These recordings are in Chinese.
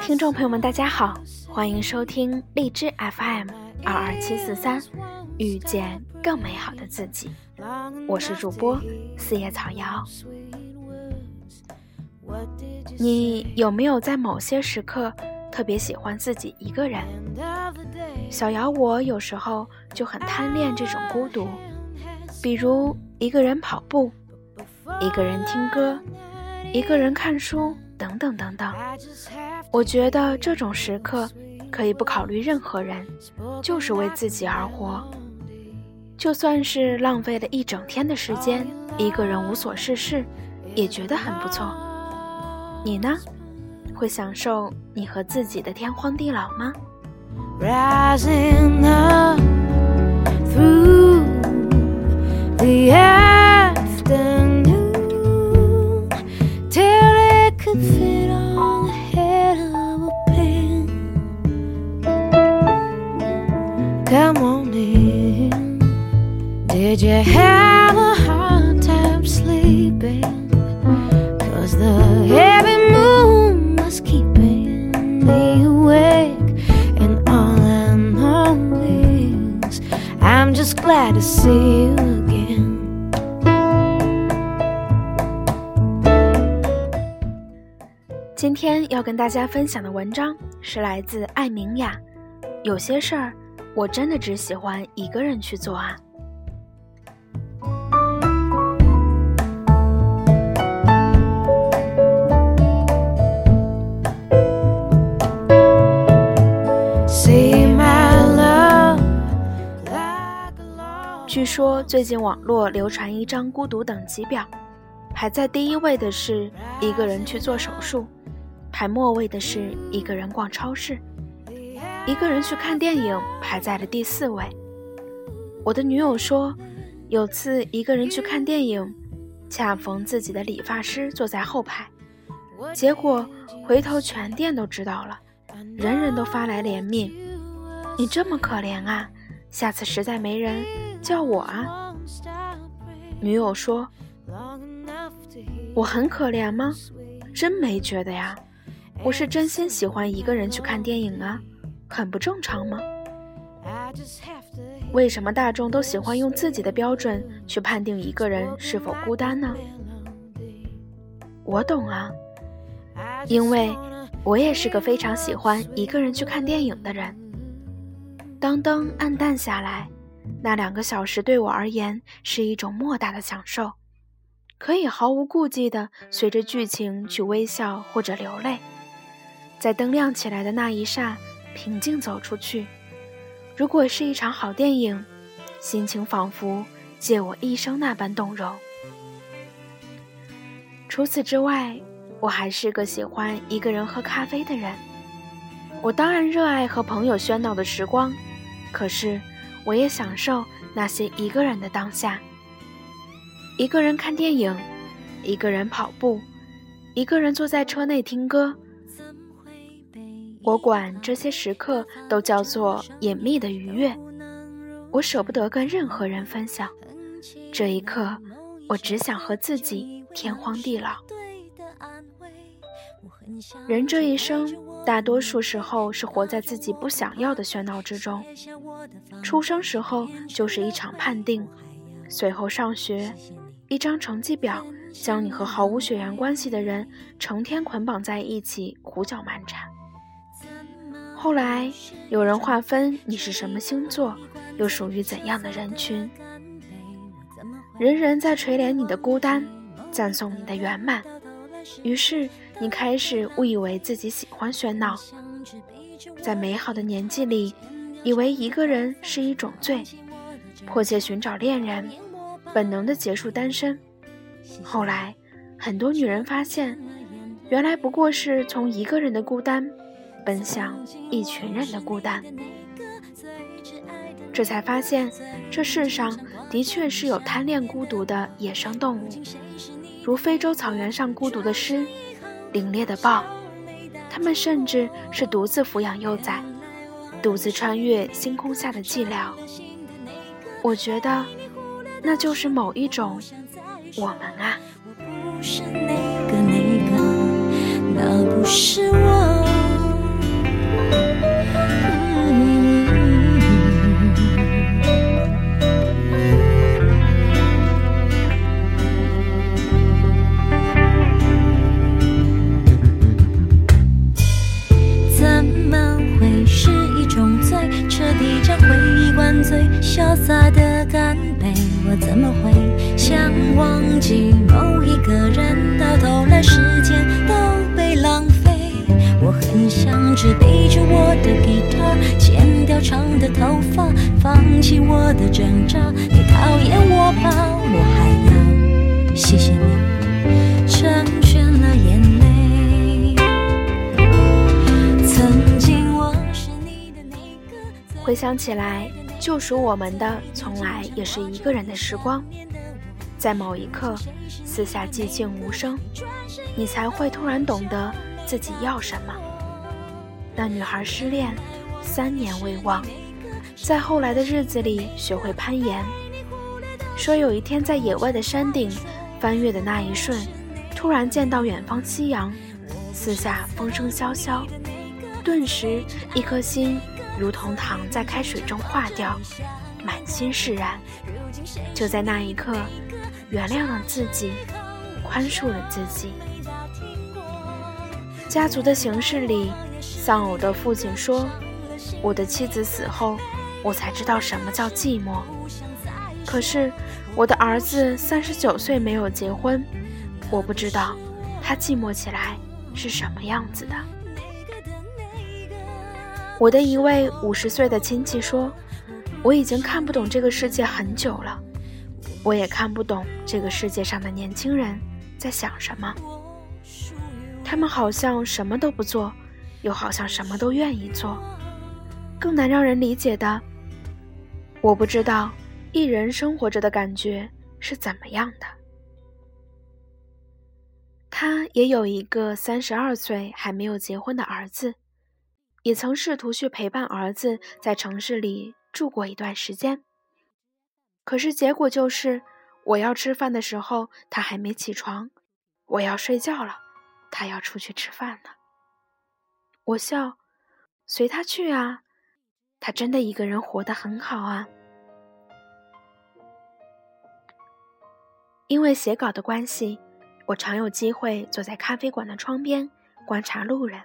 听众朋友们，大家好，欢迎收听荔枝 FM 二二七四三，遇见更美好的自己。我是主播四叶草瑶。你有没有在某些时刻特别喜欢自己一个人？小瑶，我有时候就很贪恋这种孤独，比如一个人跑步，一个人听歌，一个人看书，等等等等。我觉得这种时刻可以不考虑任何人，就是为自己而活。就算是浪费了一整天的时间，一个人无所事事，也觉得很不错。你呢？会享受你和自己的天荒地老吗？Come on in. Did you have a hard time sleeping? Cause the heavy moon was keeping me awake. And all I know is I'm just glad to see 今天要跟大家分享的文章是来自艾明雅。有些事儿，我真的只喜欢一个人去做啊。据说最近网络流传一张孤独等级表，排在第一位的是一个人去做手术，排末位的是一个人逛超市，一个人去看电影排在了第四位。我的女友说，有次一个人去看电影，恰逢自己的理发师坐在后排，结果回头全店都知道了，人人都发来怜悯：“你这么可怜啊，下次实在没人。”叫我啊，女友说：“我很可怜吗？真没觉得呀，我是真心喜欢一个人去看电影啊，很不正常吗？为什么大众都喜欢用自己的标准去判定一个人是否孤单呢？我懂啊，因为我也是个非常喜欢一个人去看电影的人。当灯暗淡下来。”那两个小时对我而言是一种莫大的享受，可以毫无顾忌地随着剧情去微笑或者流泪，在灯亮起来的那一刹，平静走出去。如果是一场好电影，心情仿佛借我一生那般动容。除此之外，我还是个喜欢一个人喝咖啡的人。我当然热爱和朋友喧闹的时光，可是。我也享受那些一个人的当下，一个人看电影，一个人跑步，一个人坐在车内听歌。我管这些时刻都叫做隐秘的愉悦。我舍不得跟任何人分享，这一刻，我只想和自己天荒地老。人这一生，大多数时候是活在自己不想要的喧闹之中。出生时候就是一场判定，随后上学，一张成绩表将你和毫无血缘关系的人成天捆绑在一起，胡搅蛮缠。后来有人划分你是什么星座，又属于怎样的人群，人人在垂怜你的孤单，赞颂你的圆满，于是。你开始误以为自己喜欢喧闹，在美好的年纪里，以为一个人是一种罪，迫切寻找恋人，本能的结束单身。后来，很多女人发现，原来不过是从一个人的孤单，奔向一群人的孤单。这才发现，这世上的确是有贪恋孤独的野生动物，如非洲草原上孤独的狮。凛冽的豹，他们甚至是独自抚养幼崽，独自穿越星空下的寂寥。我觉得，那就是某一种我们啊。不是那个那个那不是我。头发，放弃我的挣扎。你讨厌我吧，我还要谢谢你成全了眼泪。曾经我是你的那个。回想起来，救赎我们的从来也是一个人的时光，在某一刻，四下寂静无声，你才会突然懂得自己要什么。那女孩失恋，三年未忘，在后来的日子里学会攀岩，说有一天在野外的山顶翻越的那一瞬，突然见到远方夕阳，四下风声萧萧，顿时一颗心如同糖在开水中化掉，满心释然。就在那一刻，原谅了自己，宽恕了自己。家族的形式里，丧偶的父亲说：“我的妻子死后，我才知道什么叫寂寞。可是我的儿子三十九岁没有结婚，我不知道他寂寞起来是什么样子的。”我的一位五十岁的亲戚说：“我已经看不懂这个世界很久了，我也看不懂这个世界上的年轻人在想什么。他们好像什么都不做，又好像什么都愿意做。更难让人理解的，我不知道一人生活着的感觉是怎么样的。”他也有一个三十二岁还没有结婚的儿子。也曾试图去陪伴儿子在城市里住过一段时间，可是结果就是，我要吃饭的时候他还没起床，我要睡觉了，他要出去吃饭了。我笑，随他去啊，他真的一个人活得很好啊。因为写稿的关系，我常有机会坐在咖啡馆的窗边观察路人。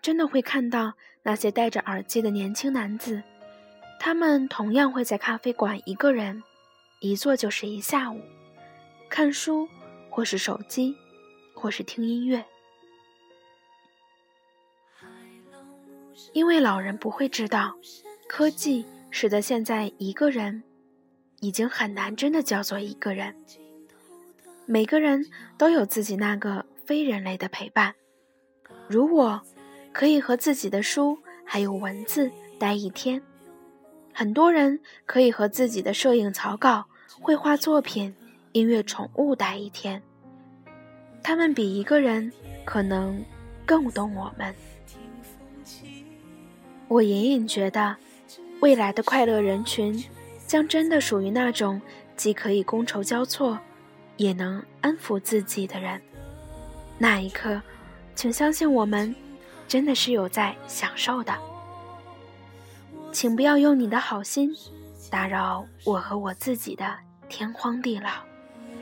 真的会看到那些戴着耳机的年轻男子，他们同样会在咖啡馆一个人，一坐就是一下午，看书，或是手机，或是听音乐。因为老人不会知道，科技使得现在一个人，已经很难真的叫做一个人。每个人都有自己那个非人类的陪伴，如我。可以和自己的书还有文字待一天，很多人可以和自己的摄影草稿、绘画作品、音乐宠物待一天。他们比一个人可能更懂我们。我隐隐觉得，未来的快乐人群将真的属于那种既可以觥筹交错，也能安抚自己的人。那一刻，请相信我们。真的是有在享受的，请不要用你的好心打扰我和我自己的天荒地老。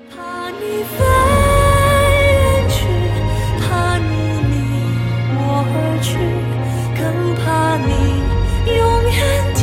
怕你飞远去，怕你离我而去，更怕你永远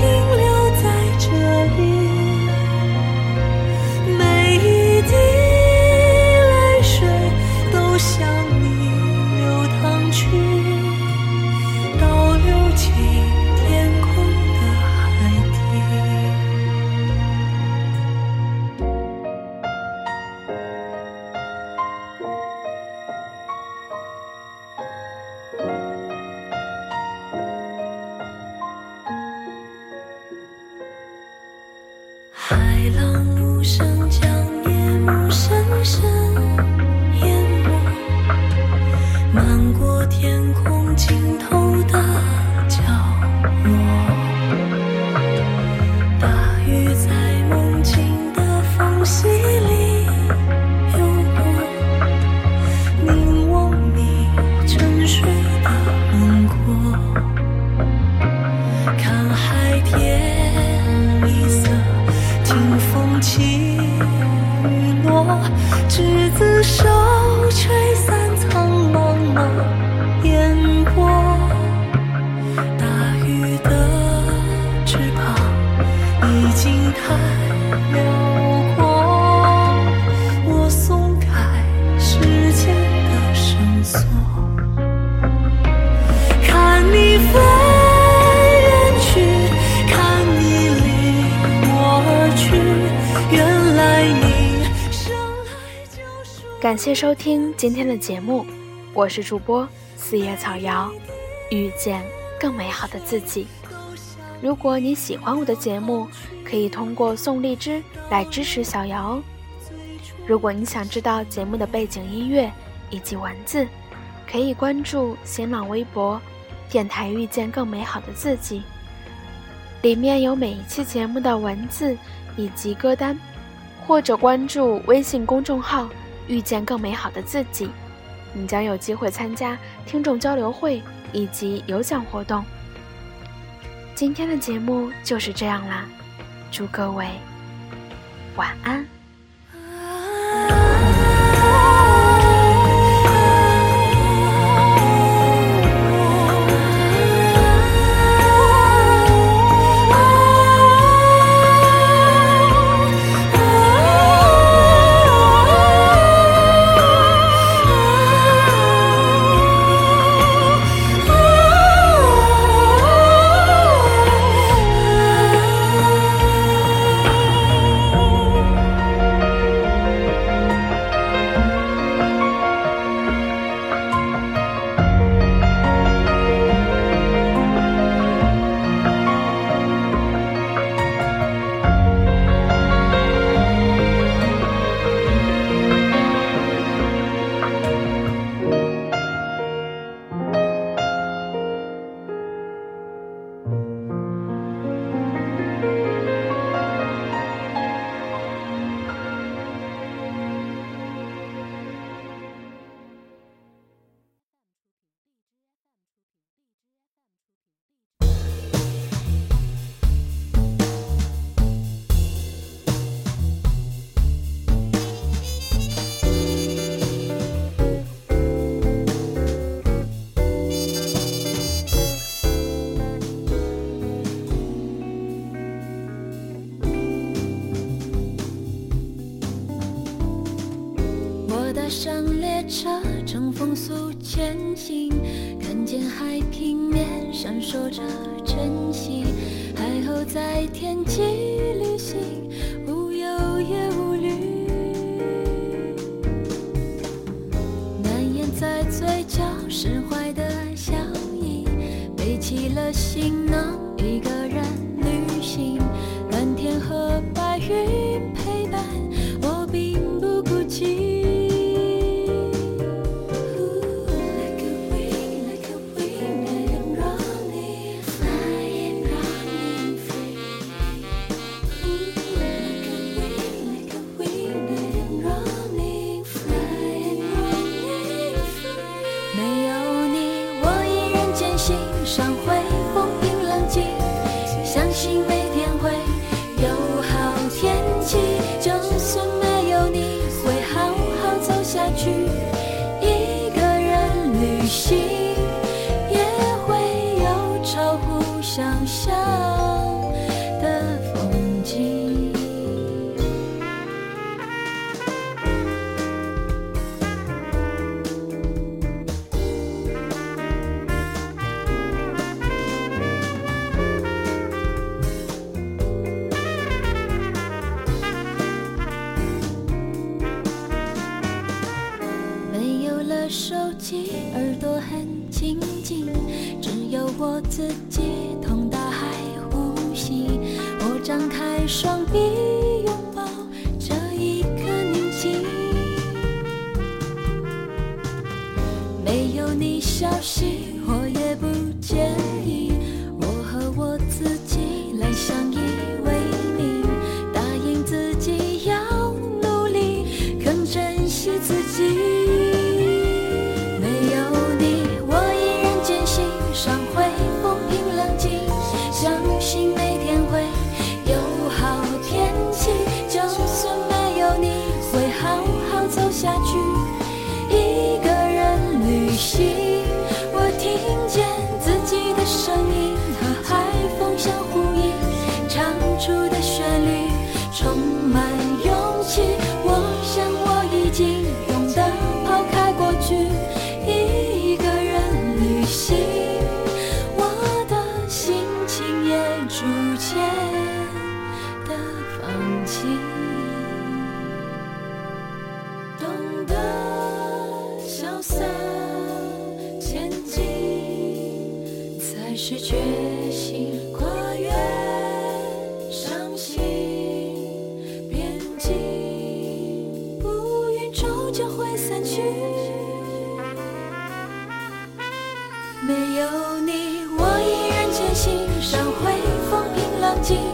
感谢收听今天的节目，我是主播四叶草瑶，遇见更美好的自己。如果你喜欢我的节目，可以通过送荔枝来支持小瑶哦。如果你想知道节目的背景音乐以及文字，可以关注新浪微博“电台遇见更美好的自己”，里面有每一期节目的文字以及歌单，或者关注微信公众号。遇见更美好的自己，你将有机会参加听众交流会以及有奖活动。今天的节目就是这样啦，祝各位晚安。车乘风速前行，看见海平面闪烁着晨曦，海鸥在天际旅行，无忧也无虑。难掩在嘴角释怀的笑意，背起了行囊，一个人旅行，蓝天和白云没有你我依然坚信上会风平浪静。